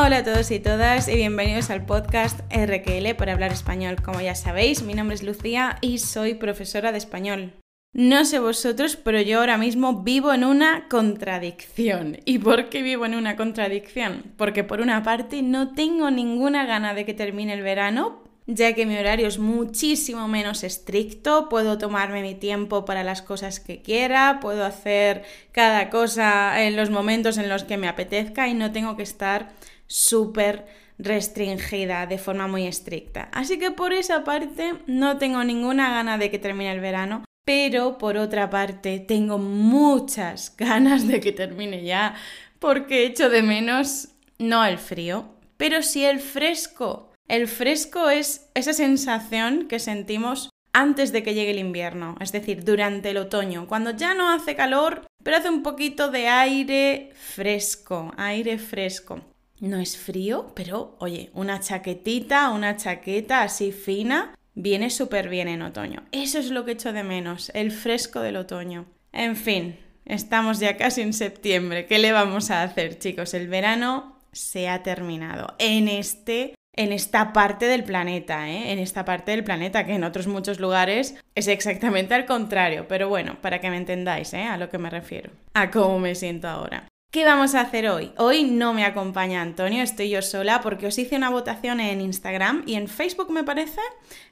Hola a todos y todas y bienvenidos al podcast RQL para hablar español. Como ya sabéis, mi nombre es Lucía y soy profesora de español. No sé vosotros, pero yo ahora mismo vivo en una contradicción. ¿Y por qué vivo en una contradicción? Porque por una parte no tengo ninguna gana de que termine el verano, ya que mi horario es muchísimo menos estricto, puedo tomarme mi tiempo para las cosas que quiera, puedo hacer cada cosa en los momentos en los que me apetezca y no tengo que estar súper restringida de forma muy estricta. Así que por esa parte no tengo ninguna gana de que termine el verano, pero por otra parte tengo muchas ganas de que termine ya porque echo de menos no el frío, pero sí el fresco. El fresco es esa sensación que sentimos antes de que llegue el invierno, es decir, durante el otoño, cuando ya no hace calor, pero hace un poquito de aire fresco, aire fresco. No es frío, pero oye, una chaquetita, una chaqueta así fina, viene súper bien en otoño. Eso es lo que echo de menos, el fresco del otoño. En fin, estamos ya casi en septiembre. ¿Qué le vamos a hacer, chicos? El verano se ha terminado. En este en esta parte del planeta, ¿eh? en esta parte del planeta, que en otros muchos lugares es exactamente al contrario. Pero bueno, para que me entendáis ¿eh? a lo que me refiero, a cómo me siento ahora. ¿Qué vamos a hacer hoy? Hoy no me acompaña Antonio, estoy yo sola porque os hice una votación en Instagram y en Facebook me parece,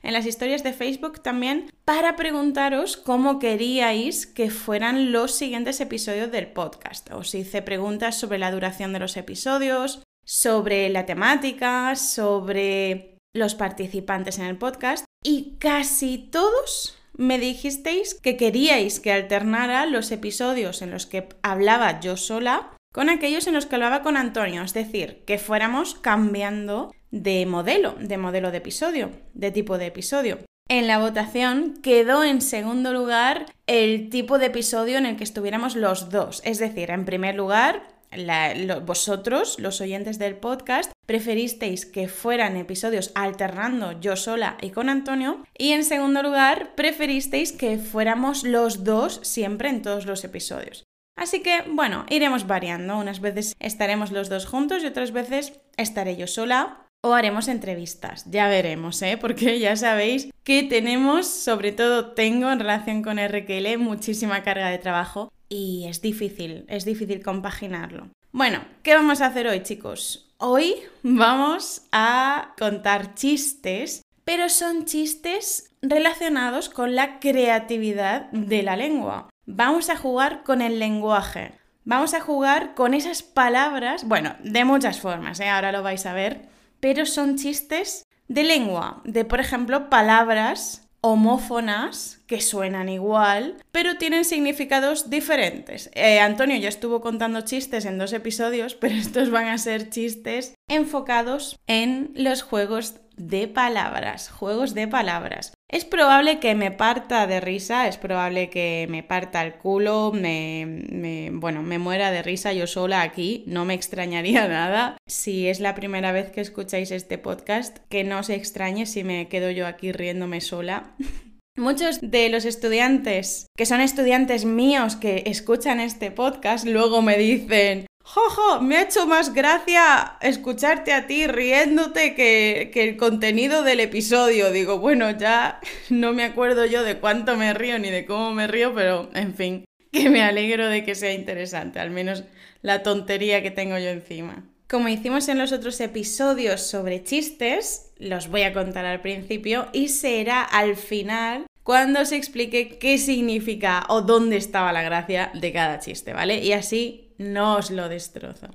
en las historias de Facebook también, para preguntaros cómo queríais que fueran los siguientes episodios del podcast. Os hice preguntas sobre la duración de los episodios, sobre la temática, sobre los participantes en el podcast y casi todos me dijisteis que queríais que alternara los episodios en los que hablaba yo sola con aquellos en los que hablaba con Antonio, es decir, que fuéramos cambiando de modelo, de modelo de episodio, de tipo de episodio. En la votación quedó en segundo lugar el tipo de episodio en el que estuviéramos los dos, es decir, en primer lugar vosotros, los oyentes del podcast, preferisteis que fueran episodios alternando yo sola y con Antonio. Y en segundo lugar, preferisteis que fuéramos los dos siempre en todos los episodios. Así que, bueno, iremos variando. Unas veces estaremos los dos juntos y otras veces estaré yo sola o haremos entrevistas. Ya veremos, ¿eh? Porque ya sabéis que tenemos, sobre todo tengo en relación con RQL, muchísima carga de trajo y es difícil, es difícil compaginarlo. Bueno, ¿qué vamos a hacer hoy, chicos? Hoy vamos a contar chistes, pero son chistes relacionados con la creatividad de la lengua. Vamos a jugar con el lenguaje. Vamos a jugar con esas palabras, bueno, de muchas formas, ¿eh? ahora lo vais a ver, pero son chistes de lengua, de por ejemplo palabras homófonas que suenan igual, pero tienen significados diferentes. Eh, Antonio ya estuvo contando chistes en dos episodios, pero estos van a ser chistes enfocados en los juegos de palabras, juegos de palabras. Es probable que me parta de risa, es probable que me parta el culo, me, bueno, me muera de risa yo sola aquí, no me extrañaría nada. Si es la primera vez que escucháis este podcast, que no se extrañe si me quedo yo aquí riéndome sola. Muchos de los estudiantes que son estudiantes míos que escuchan este podcast luego me dicen, Jojo, me ha hecho más gracia escucharte a ti riéndote que, que, el contenido del episodio. Digo, bueno, ya no me acuerdo yo de cuánto me río ni de cómo me río, pero en fin, que me alegro de que sea interesante, al menos la tontería que tengo yo encima. Como hicimos en los otros episodios sobre chistes, los voy a contar al principio y será al final cuando se explique qué significa o dónde estaba la gracia de cada chiste, ¿vale? Y así no os lo destrozo.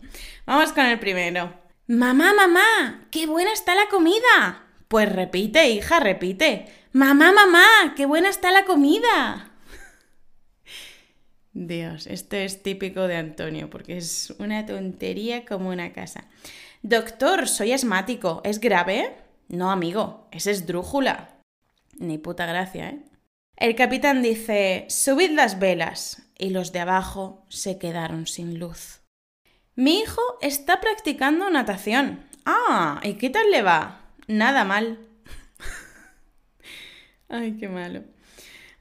Vamos con el primero. Mamá, mamá, qué buena está la comida. Pues repite, hija, repite. Mamá, mamá, qué buena está la comida. Dios, esto es típico de Antonio, porque es una tontería como una casa. Doctor, soy asmático. ¿Es grave? No, amigo, es esdrújula. Ni puta gracia, ¿eh? El capitán dice, subid las velas y los de abajo se quedaron sin luz. Mi hijo está practicando natación. Ah, ¿y qué tal le va? Nada mal. Ay, qué malo.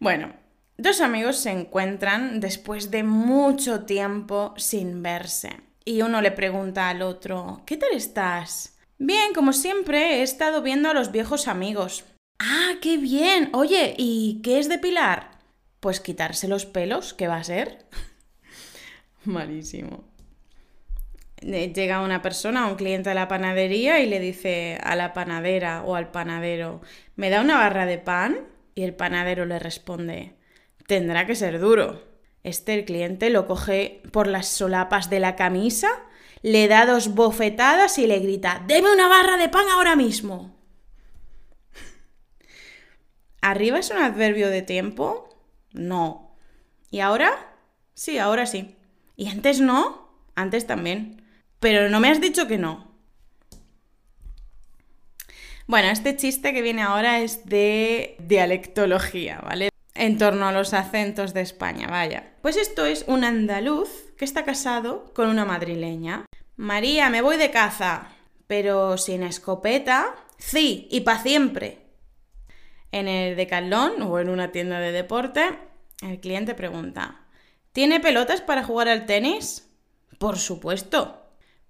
Bueno, dos amigos se encuentran después de mucho tiempo sin verse. Y uno le pregunta al otro, ¿qué tal estás? Bien, como siempre, he estado viendo a los viejos amigos. Ah, qué bien. Oye, ¿y qué es depilar? Pues quitarse los pelos, ¿qué va a ser? Malísimo. Eh, llega una persona, un cliente a la panadería y le dice a la panadera o al panadero, ¿me da una barra de pan? Y el panadero le responde, tendrá que ser duro. Este el cliente lo coge por las solapas de la camisa le da dos bofetadas y le grita, ¡Deme una barra de pan ahora mismo! ¿Arriba es un adverbio de tiempo? No. ¿Y ahora? Sí, ahora sí. ¿Y antes no? Antes también. Pero no me has dicho que no. Bueno, este chiste que viene ahora es de dialectología, ¿vale? En torno a los acentos de España, vaya. Pues esto es un andaluz que está casado con una madrileña. María, me voy de caza. Pero sin escopeta. Sí, y para siempre. En el decalón o en una tienda de deporte, el cliente pregunta: ¿Tiene pelotas para jugar al tenis? Por supuesto.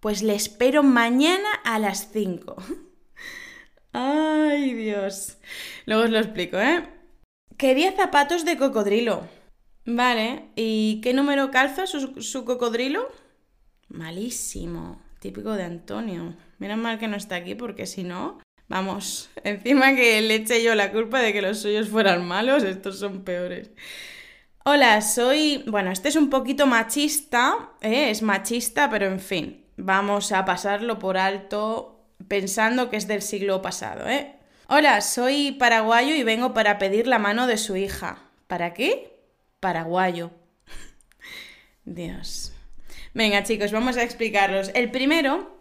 Pues le espero mañana a las 5. Ay, Dios. Luego os lo explico, ¿eh? Quería zapatos de cocodrilo. Vale, ¿y qué número calza su, su cocodrilo? Malísimo. Típico de Antonio. Menos mal que no está aquí porque si no, vamos, encima que le eche yo la culpa de que los suyos fueran malos, estos son peores. Hola, soy... Bueno, este es un poquito machista, ¿eh? es machista, pero en fin, vamos a pasarlo por alto pensando que es del siglo pasado, ¿eh? Hola, soy paraguayo y vengo para pedir la mano de su hija. ¿Para qué? Paraguayo. Dios. Venga, chicos, vamos a explicarlos. El primero,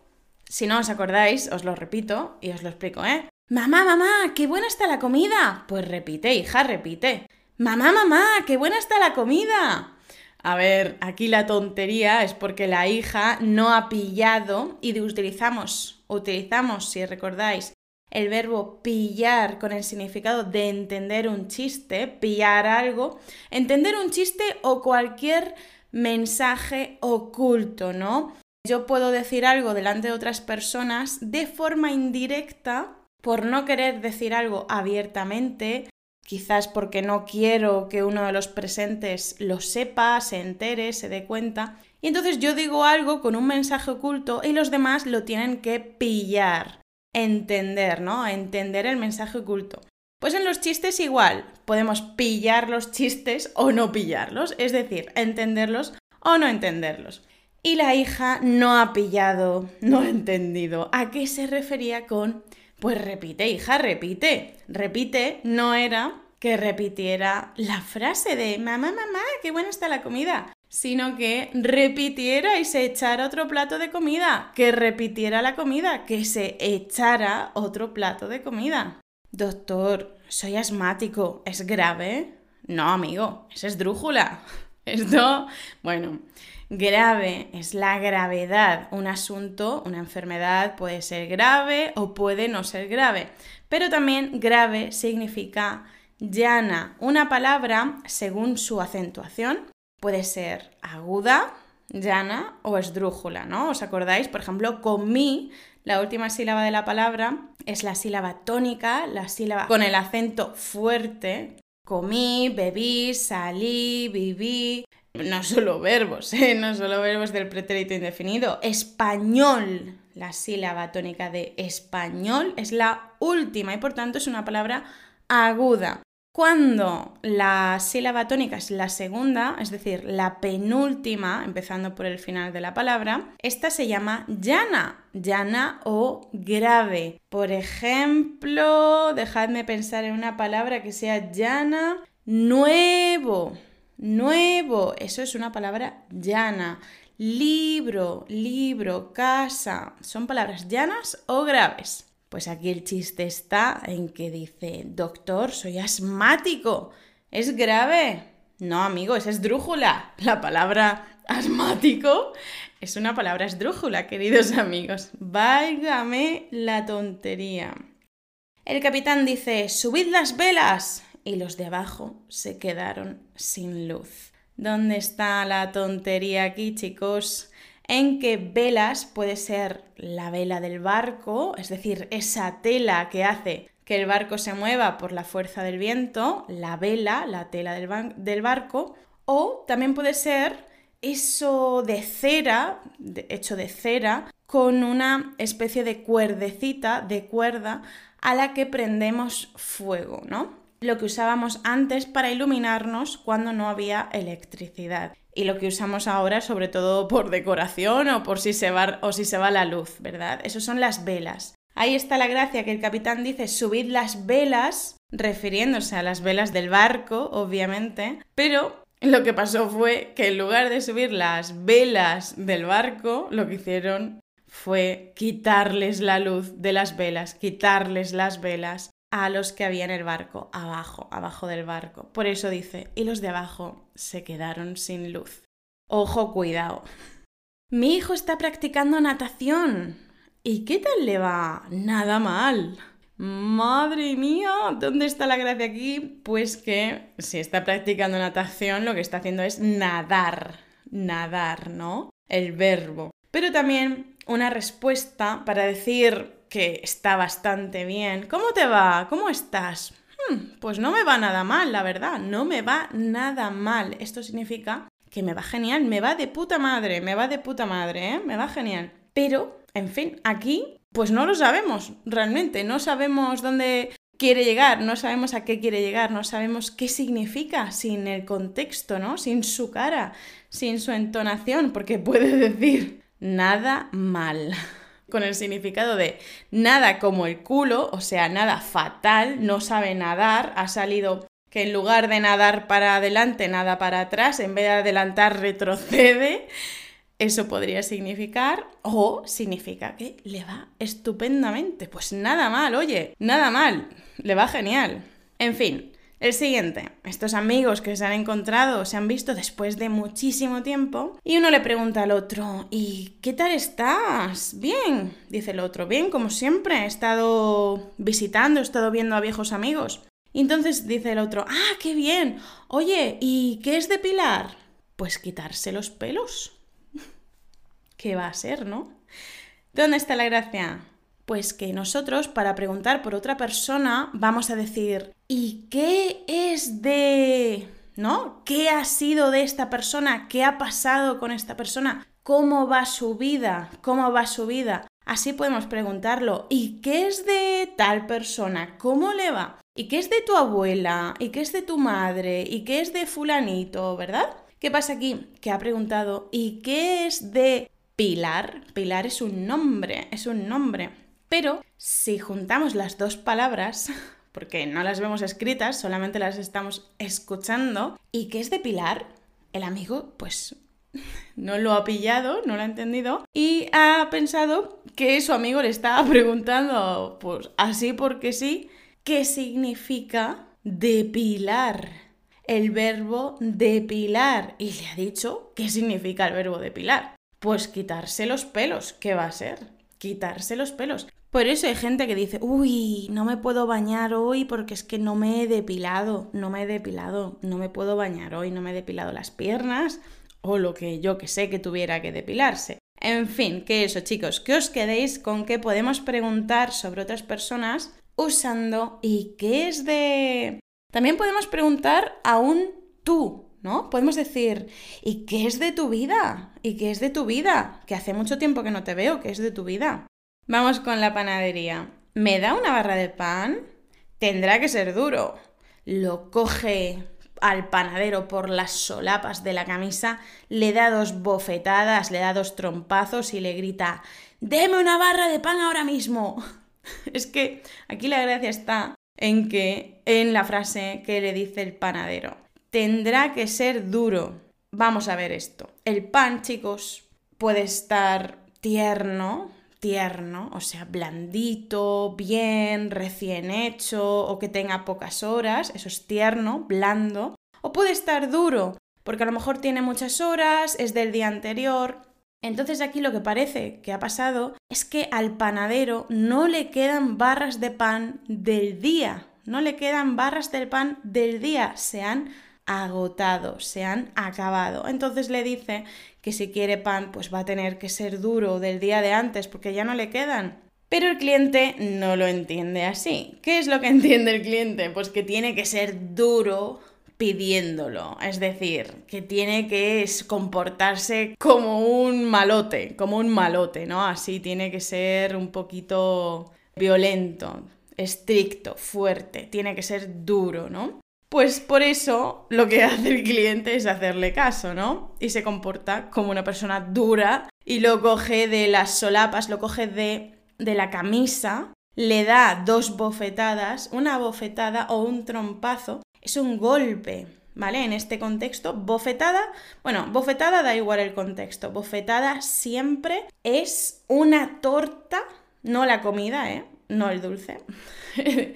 si no os acordáis, os lo repito y os lo explico, ¿eh? Mamá, mamá, qué buena está la comida. Pues repite, hija, repite. Mamá, mamá, qué buena está la comida. A ver, aquí la tontería es porque la hija no ha pillado y utilizamos, utilizamos, si recordáis, el verbo pillar con el significado de entender un chiste, pillar algo, entender un chiste o cualquier mensaje oculto, ¿no? Yo puedo decir algo delante de otras personas de forma indirecta por no querer decir algo abiertamente, quizás porque no quiero que uno de los presentes lo sepa, se entere, se dé cuenta. Y entonces yo digo algo con un mensaje oculto y los demás lo tienen que pillar, entender, ¿no? Entender el mensaje oculto. Pues en los chistes igual, podemos pillar los chistes o no pillarlos, es decir, entenderlos o no entenderlos. Y la hija no ha pillado, no ha entendido a qué se refería con, pues repite, hija, repite. Repite no era que repitiera la frase de mamá, mamá, qué buena está la comida, sino que repitiera y se echara otro plato de comida, que repitiera la comida, que se echara otro plato de comida. Doctor, soy asmático. ¿Es grave? No, amigo, es esdrújula. Esto, bueno, grave es la gravedad. Un asunto, una enfermedad puede ser grave o puede no ser grave. Pero también grave significa llana. Una palabra, según su acentuación, puede ser aguda, llana o esdrújula, ¿no? ¿Os acordáis? Por ejemplo, comí la última sílaba de la palabra es la sílaba tónica, la sílaba con el acento fuerte. Comí, bebí, salí, viví. No solo verbos, ¿eh? no solo verbos del pretérito indefinido. Español. La sílaba tónica de español es la última y por tanto es una palabra aguda. Cuando la sílaba tónica es la segunda, es decir, la penúltima, empezando por el final de la palabra, esta se llama llana, llana o grave. Por ejemplo, dejadme pensar en una palabra que sea llana, nuevo, nuevo, eso es una palabra llana. Libro, libro, casa, son palabras llanas o graves. Pues aquí el chiste está en que dice, doctor, soy asmático. ¿Es grave? No, amigo, es esdrújula. La palabra asmático es una palabra esdrújula, queridos amigos. Válgame la tontería. El capitán dice, subid las velas. Y los de abajo se quedaron sin luz. ¿Dónde está la tontería aquí, chicos? En que velas puede ser la vela del barco, es decir, esa tela que hace que el barco se mueva por la fuerza del viento, la vela, la tela del, barco, o también puede ser eso de cera, hecho de cera, con una especie de cuerdecita, de cuerda, a la que prendemos fuego, ¿no? Lo que usábamos antes para iluminarnos cuando no había electricidad. Y lo que usamos ahora, sobre todo por decoración o por si se va, o si se va la luz, ¿verdad? Eso son las velas. Ahí está la gracia que el capitán dice subid las velas, refiriéndose a las velas del barco, obviamente, pero lo que pasó fue que en lugar de subir las velas del barco, lo que hicieron fue quitarles la luz de las velas, quitarles las velas a los que había en el barco, abajo, abajo del barco. Por eso dice, y los de abajo se quedaron sin luz. Ojo, cuidado. Mi hijo está practicando natación. ¿Y qué tal le va? Nada mal. Madre mía, ¿dónde está la gracia aquí? Pues que si está practicando natación, lo que está haciendo es nadar. Nadar, ¿no? El verbo. Pero también una respuesta para decir que está bastante bien. ¿Cómo te va? ¿Cómo estás? Hmm, pues no me va nada mal, la verdad. No me va nada mal. Esto significa que me va genial, me va de puta madre, me va de puta madre, ¿eh? Me va genial. Pero, en fin, aquí pues no lo sabemos realmente, no sabemos dónde quiere llegar, no sabemos a qué quiere llegar, no sabemos qué significa sin el contexto, ¿no? Sin su cara, sin su entonación, porque puede decir nada mal con el significado de nada como el culo, o sea, nada fatal, no sabe nadar, ha salido que en lugar de nadar para adelante, nada para atrás, en vez de adelantar, retrocede. Eso podría significar, o significa que le va estupendamente. Pues nada mal, oye, nada mal, le va genial. En fin, el siguiente, estos amigos que se han encontrado, se han visto después de muchísimo tiempo y uno le pregunta al otro, ¿y qué tal estás? Bien, dice el otro, bien, como siempre, he estado visitando, he estado viendo a viejos amigos. Y entonces dice el otro, ah, qué bien, oye, ¿y qué es depilar? Pues quitarse los pelos. ¿qué va a ser, no? ¿Dónde está la gracia? Pues que nosotros, para preguntar por otra persona, vamos a decir, ¿y qué es de... ¿no? ¿Qué ha sido de esta persona? ¿Qué ha pasado con esta persona? ¿Cómo va su vida? ¿Cómo va su vida? Así podemos preguntarlo. ¿Y qué es de tal persona? ¿Cómo le va? ¿Y qué es de tu abuela? ¿Y qué es de tu madre? ¿Y qué es de fulanito? ¿Verdad? ¿Qué pasa aquí? Que ha preguntado ¿y qué es de Pilar. Pilar es un nombre, es un nombre. Pero si juntamos las dos palabras, porque no las vemos escritas, solamente las estamos escuchando, ¿y qué es de Pilar? El amigo, pues no lo ha pillado, no lo ha entendido y ha pensado que su amigo le estaba preguntando, pues así porque sí, ¿qué significa depilar? El verbo depilar. Y le ha dicho qué significa el verbo depilar. Pues quitarse los pelos, ¿qué va a ser? Quitarse los pelos. Por eso hay gente que dice, uy, no me puedo bañar hoy porque es que no me he depilado, no me he depilado, no me puedo bañar hoy, no me he depilado las piernas o lo que yo que sé que tuviera que depilarse. En fin, que eso chicos, que os quedéis con que podemos preguntar sobre otras personas usando y qué es de... También podemos preguntar a un tú, ¿no? Podemos decir, ¿y qué es de tu vida? ¿Y qué es de tu vida? Que hace mucho tiempo que no te veo, ¿qué es de tu vida? Vamos con la panadería. ¿Me da una barra de pan? Tendrá que ser duro. Lo coge al panadero por las solapas de la camisa, le da dos bofetadas, le da dos trompazos y le grita ¡Deme una barra de pan ahora mismo! es que aquí la gracia está en que en la frase que le dice el panadero tendrá que ser duro. Vamos a ver esto. El pan, chicos, puede estar tierno, tierno, o sea, blandito, bien, recién hecho, o que tenga pocas horas, eso es tierno, blando, o puede estar duro, porque a lo mejor tiene muchas horas, es del día anterior. Entonces aquí lo que parece que ha pasado es que al panadero no le quedan barras de pan del día, no le quedan barras del pan del día, se han agotado, se han acabado. Entonces le dice que si quiere pan, pues va a tener que ser duro del día de antes porque ya no le quedan. Pero el cliente no lo entiende así. ¿Qué es lo que entiende el cliente? Pues que tiene que ser duro pidiéndolo, es decir, que tiene que comportarse como un malote, como un malote, ¿no? Así tiene que ser un poquito violento, estricto, fuerte, tiene que ser duro, ¿no? Pues por eso lo que hace el cliente es hacerle caso, ¿no? Y se comporta como una persona dura y lo coge de las solapas, lo coge de de la camisa, le da dos bofetadas, una bofetada o un trompazo, es un golpe, ¿vale? En este contexto, bofetada, bueno, bofetada da igual el contexto, bofetada siempre es una torta, no la comida, ¿eh? No el dulce.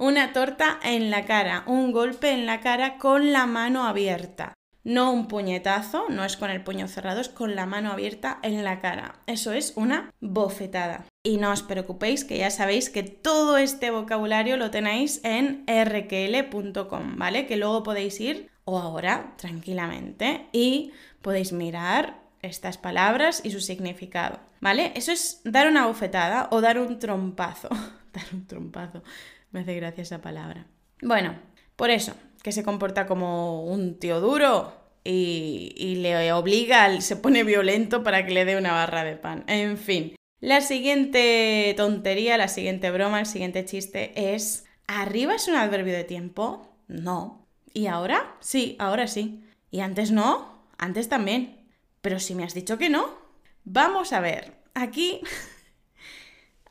una torta en la cara, un golpe en la cara con la mano abierta. No un puñetazo, no es con el puño cerrado, es con la mano abierta en la cara. Eso es una bofetada. Y no os preocupéis, que ya sabéis que todo este vocabulario lo tenéis en rql.com, ¿vale? Que luego podéis ir o ahora tranquilamente y podéis mirar estas palabras y su significado, ¿vale? Eso es dar una bofetada o dar un trompazo. dar un trompazo. Me hace gracia esa palabra. Bueno, por eso, que se comporta como un tío duro y, y le obliga, se pone violento para que le dé una barra de pan. En fin, la siguiente tontería, la siguiente broma, el siguiente chiste es, ¿arriba es un adverbio de tiempo? No. ¿Y ahora? Sí, ahora sí. ¿Y antes no? Antes también. Pero si me has dicho que no. Vamos a ver. Aquí...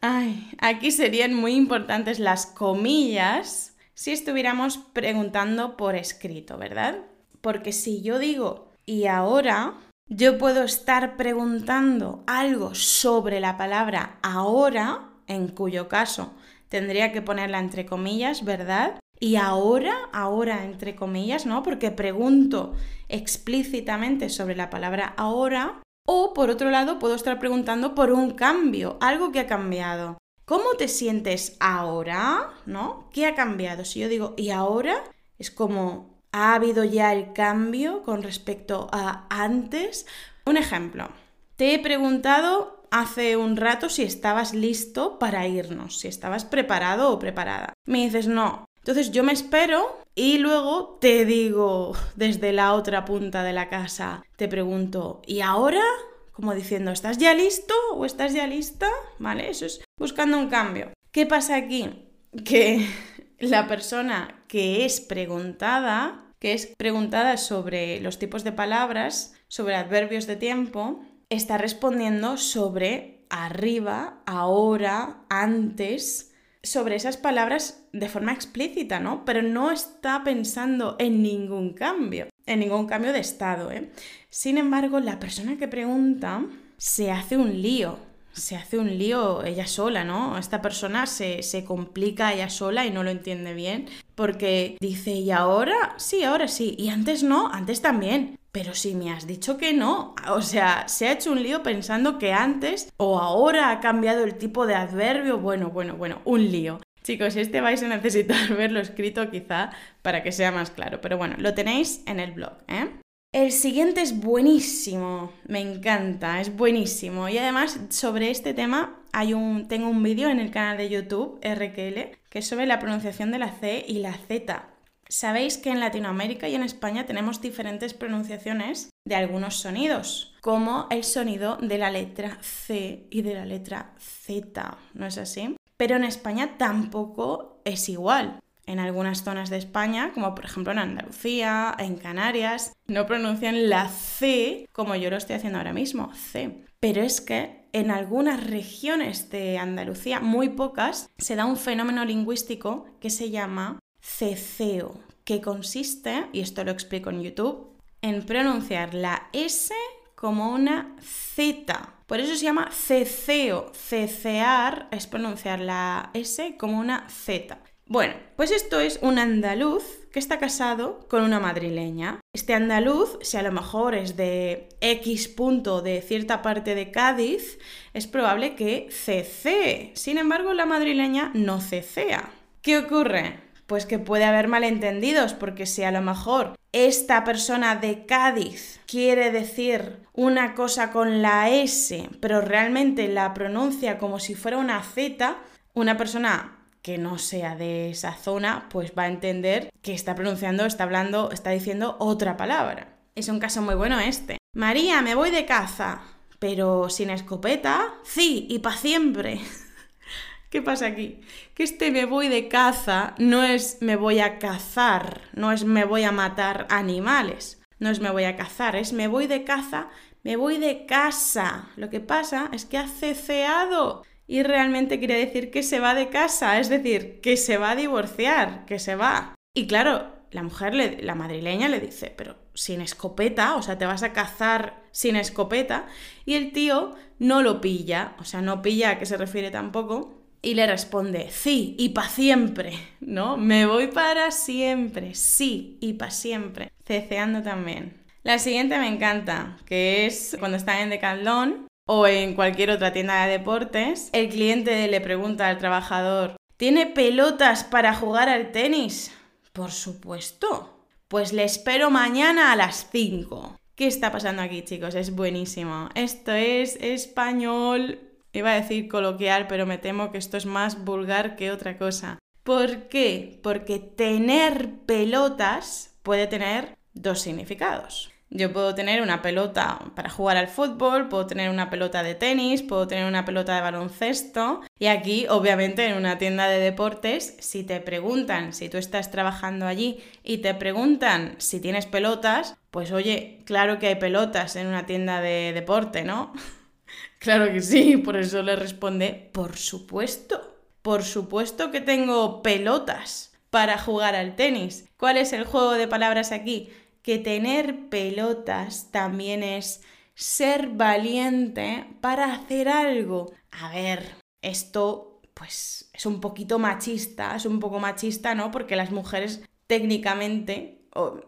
Ay, aquí serían muy importantes las comillas si estuviéramos preguntando por escrito, ¿verdad? Porque si yo digo y ahora, yo puedo estar preguntando algo sobre la palabra ahora, en cuyo caso tendría que ponerla entre comillas, ¿verdad? Y ahora, ahora entre comillas, ¿no? Porque pregunto explícitamente sobre la palabra ahora. O por otro lado, puedo estar preguntando por un cambio, algo que ha cambiado. ¿Cómo te sientes ahora? ¿No? ¿Qué ha cambiado? Si yo digo, ¿y ahora? Es como, ¿ha habido ya el cambio con respecto a antes? Un ejemplo. Te he preguntado hace un rato si estabas listo para irnos, si estabas preparado o preparada. Me dices, no. Entonces yo me espero y luego te digo desde la otra punta de la casa, te pregunto, ¿y ahora? como diciendo, ¿estás ya listo o estás ya lista? ¿Vale? Eso es buscando un cambio. ¿Qué pasa aquí? Que la persona que es preguntada, que es preguntada sobre los tipos de palabras, sobre adverbios de tiempo, está respondiendo sobre arriba, ahora, antes, sobre esas palabras de forma explícita, ¿no? Pero no está pensando en ningún cambio en ningún cambio de estado. ¿eh? Sin embargo, la persona que pregunta se hace un lío, se hace un lío ella sola, ¿no? Esta persona se, se complica ella sola y no lo entiende bien porque dice, ¿y ahora? Sí, ahora sí. Y antes no, antes también. Pero si me has dicho que no, o sea, se ha hecho un lío pensando que antes o ahora ha cambiado el tipo de adverbio, bueno, bueno, bueno, un lío. Chicos, este vais a necesitar verlo escrito quizá para que sea más claro, pero bueno, lo tenéis en el blog, ¿eh? El siguiente es buenísimo, me encanta, es buenísimo. Y además sobre este tema hay un, tengo un vídeo en el canal de YouTube, RQL, que es sobre la pronunciación de la C y la Z. Sabéis que en Latinoamérica y en España tenemos diferentes pronunciaciones de algunos sonidos, como el sonido de la letra C y de la letra Z, ¿no es así? pero en España tampoco es igual. En algunas zonas de España, como por ejemplo en Andalucía, en Canarias, no pronuncian la C como yo lo estoy haciendo ahora mismo, C. Pero es que en algunas regiones de Andalucía, muy pocas, se da un fenómeno lingüístico que se llama ceceo, que consiste, y esto lo explico en YouTube, en pronunciar la S como una Z. Por eso se llama ceceo. Cecear es pronunciar la S como una Z. Bueno, pues esto es un andaluz que está casado con una madrileña. Este andaluz, si a lo mejor es de X punto de cierta parte de Cádiz, es probable que cecee. Sin embargo, la madrileña no cecea. ¿Qué ocurre? pues que puede haber malentendidos, porque si a lo mejor esta persona de Cádiz quiere decir una cosa con la S, pero realmente la pronuncia como si fuera una Z, una persona que no sea de esa zona, pues va a entender que está pronunciando, está hablando, está diciendo otra palabra. Es un caso muy bueno este. María, me voy de caza, pero sin escopeta, sí, y para siempre. ¿Qué pasa aquí? Que este me voy de caza no es me voy a cazar, no es me voy a matar animales, no es me voy a cazar, es me voy de caza, me voy de casa. Lo que pasa es que ha ceceado y realmente quiere decir que se va de casa, es decir, que se va a divorciar, que se va. Y claro, la mujer, la madrileña le dice, pero sin escopeta, o sea, te vas a cazar sin escopeta, y el tío no lo pilla, o sea, no pilla a qué se refiere tampoco, y le responde, sí, y para siempre, ¿no? Me voy para siempre, sí, y para siempre, ceceando también. La siguiente me encanta, que es cuando están en Decathlon o en cualquier otra tienda de deportes, el cliente le pregunta al trabajador, ¿tiene pelotas para jugar al tenis? Por supuesto. Pues le espero mañana a las 5. ¿Qué está pasando aquí, chicos? Es buenísimo. Esto es español. Iba a decir coloquial, pero me temo que esto es más vulgar que otra cosa. ¿Por qué? Porque tener pelotas puede tener dos significados. Yo puedo tener una pelota para jugar al fútbol, puedo tener una pelota de tenis, puedo tener una pelota de baloncesto. Y aquí, obviamente, en una tienda de deportes, si te preguntan, si tú estás trabajando allí y te preguntan si tienes pelotas, pues oye, claro que hay pelotas en una tienda de deporte, ¿no? claro que sí, por eso le responde, por supuesto. Por supuesto que tengo pelotas para jugar al tenis. ¿Cuál es el juego de palabras aquí? Que tener pelotas también es ser valiente para hacer algo. A ver, esto pues es un poquito machista, es un poco machista, ¿no? Porque las mujeres técnicamente, o,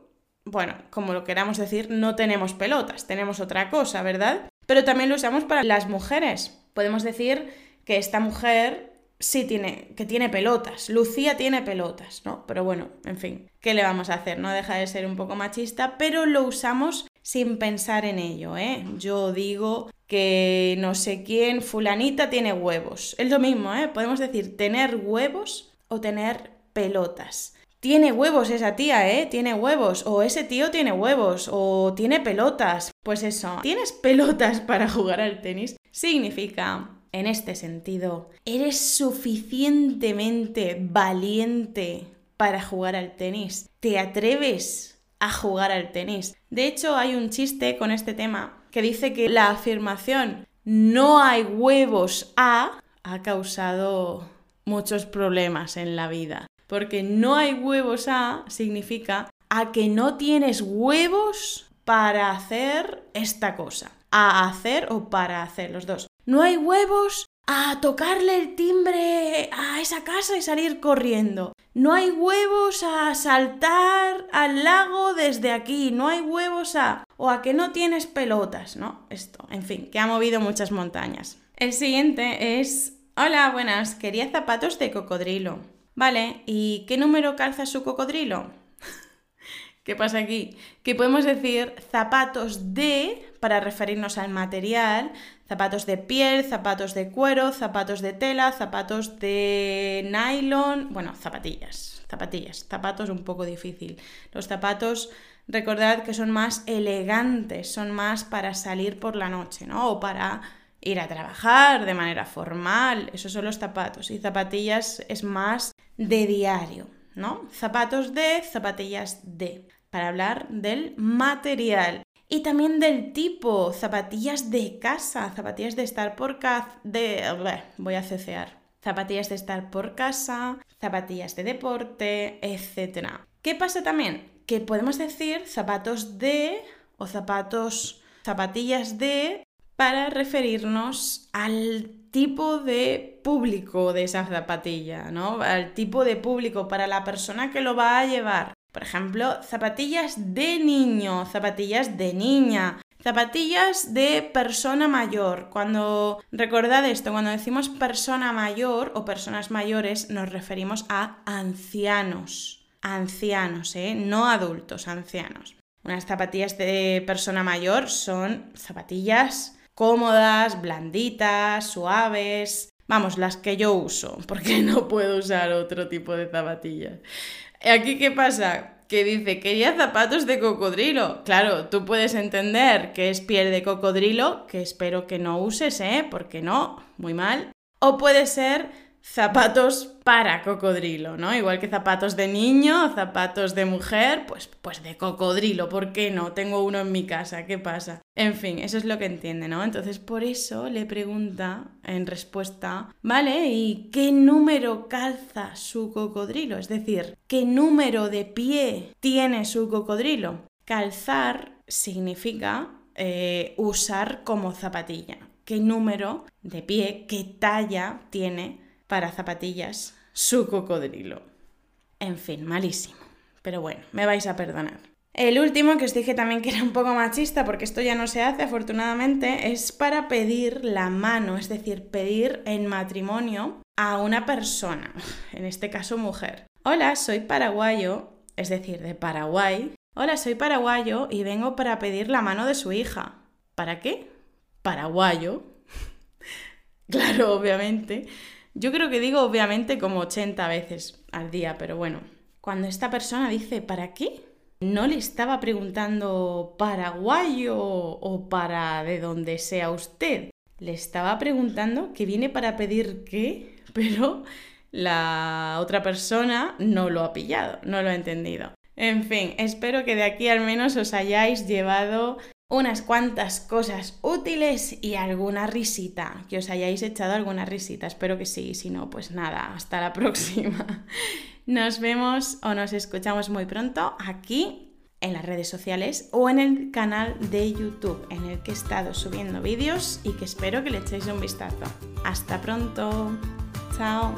bueno, como lo queramos decir, no tenemos pelotas, tenemos otra cosa, ¿verdad? Pero también lo usamos para las mujeres. Podemos decir que esta mujer sí tiene, que tiene pelotas. Lucía tiene pelotas, ¿no? Pero bueno, en fin, ¿qué le vamos a hacer? No deja de ser un poco machista, pero lo usamos sin pensar en ello, ¿eh? Yo digo que no sé quién, fulanita tiene huevos. Es lo mismo, ¿eh? Podemos decir tener huevos o tener pelotas. Tiene huevos esa tía, ¿eh? Tiene huevos. O ese tío tiene huevos. O tiene pelotas. Pues eso. ¿Tienes pelotas para jugar al tenis? Significa en este sentido, ¿eres suficientemente valiente para jugar al tenis? ¿Te atreves a jugar al tenis? De hecho, hay un chiste con este tema que dice que la afirmación no hay huevos a ha causado muchos problemas en la vida. Porque no hay huevos a significa a que no tienes huevos para hacer esta cosa. A hacer o para hacer los dos. No hay huevos a tocarle el timbre a esa casa y salir corriendo. No hay huevos a saltar al lago desde aquí. No hay huevos a... o a que no tienes pelotas, ¿no? Esto, en fin, que ha movido muchas montañas. El siguiente es... Hola, buenas, quería zapatos de cocodrilo. Vale, ¿y qué número calza su cocodrilo? ¿Qué pasa aquí? Que podemos decir zapatos de para referirnos al material, zapatos de piel, zapatos de cuero, zapatos de tela, zapatos de nylon, bueno, zapatillas, zapatillas, zapatos un poco difícil. Los zapatos, recordad que son más elegantes, son más para salir por la noche, ¿no? O para ir a trabajar de manera formal, esos son los zapatos. Y zapatillas es más de diario, ¿no? Zapatos de, zapatillas de, para hablar del material. Y también del tipo, zapatillas de casa, zapatillas de estar por casa, de... voy a cecear. Zapatillas de estar por casa, zapatillas de deporte, etc. ¿Qué pasa también? Que podemos decir zapatos de o zapatos, zapatillas de para referirnos al tipo de público de esa zapatilla, ¿no? Al tipo de público para la persona que lo va a llevar. Por ejemplo, zapatillas de niño, zapatillas de niña, Zapatillas de persona mayor. Cuando recordad esto, cuando decimos persona mayor o personas mayores, nos referimos a ancianos. Ancianos, ¿eh? No adultos, ancianos. Unas zapatillas de persona mayor son zapatillas cómodas, blanditas, suaves. Vamos, las que yo uso, porque no puedo usar otro tipo de zapatillas. ¿Aquí qué pasa? que dice, quería zapatos de cocodrilo. Claro, tú puedes entender que es piel de cocodrilo, que espero que no uses, ¿eh? Porque no, muy mal. O puede ser zapatos para cocodrilo, ¿no? Igual que zapatos de niño, zapatos de mujer, pues, pues de cocodrilo, ¿por qué no? Tengo uno en mi casa, ¿qué pasa? En fin, eso es lo que entiende, ¿no? Entonces por eso le pregunta en respuesta, ¿vale? ¿Y qué número calza su cocodrilo? Es decir, ¿qué número de pie tiene su cocodrilo? Calzar significa eh, usar como zapatilla. ¿Qué número de pie, qué talla tiene para zapatillas su cocodrilo. En fin, malísimo. Pero bueno, me vais a perdonar. El último, que os dije también que era un poco machista, porque esto ya no se hace afortunadamente, es para pedir la mano, es decir, pedir en matrimonio a una persona, en este caso mujer. Hola, soy paraguayo, es decir, de Paraguay. Hola, soy paraguayo y vengo para pedir la mano de su hija. ¿Para qué? Paraguayo. claro, obviamente. Yo creo que digo obviamente como 80 veces al día, pero bueno, cuando esta persona dice ¿para qué? No le estaba preguntando paraguayo o para de donde sea usted. Le estaba preguntando que viene para pedir qué, pero la otra persona no lo ha pillado, no lo ha entendido. En fin, espero que de aquí al menos os hayáis llevado unas cuantas cosas útiles y alguna risita, que os hayáis echado alguna risita, espero que sí, si no, pues nada, hasta la próxima. Nos vemos o nos escuchamos muy pronto aquí en las redes sociales o en el canal de YouTube en el que he estado subiendo vídeos y que espero que le echéis un vistazo. Hasta pronto. Chao.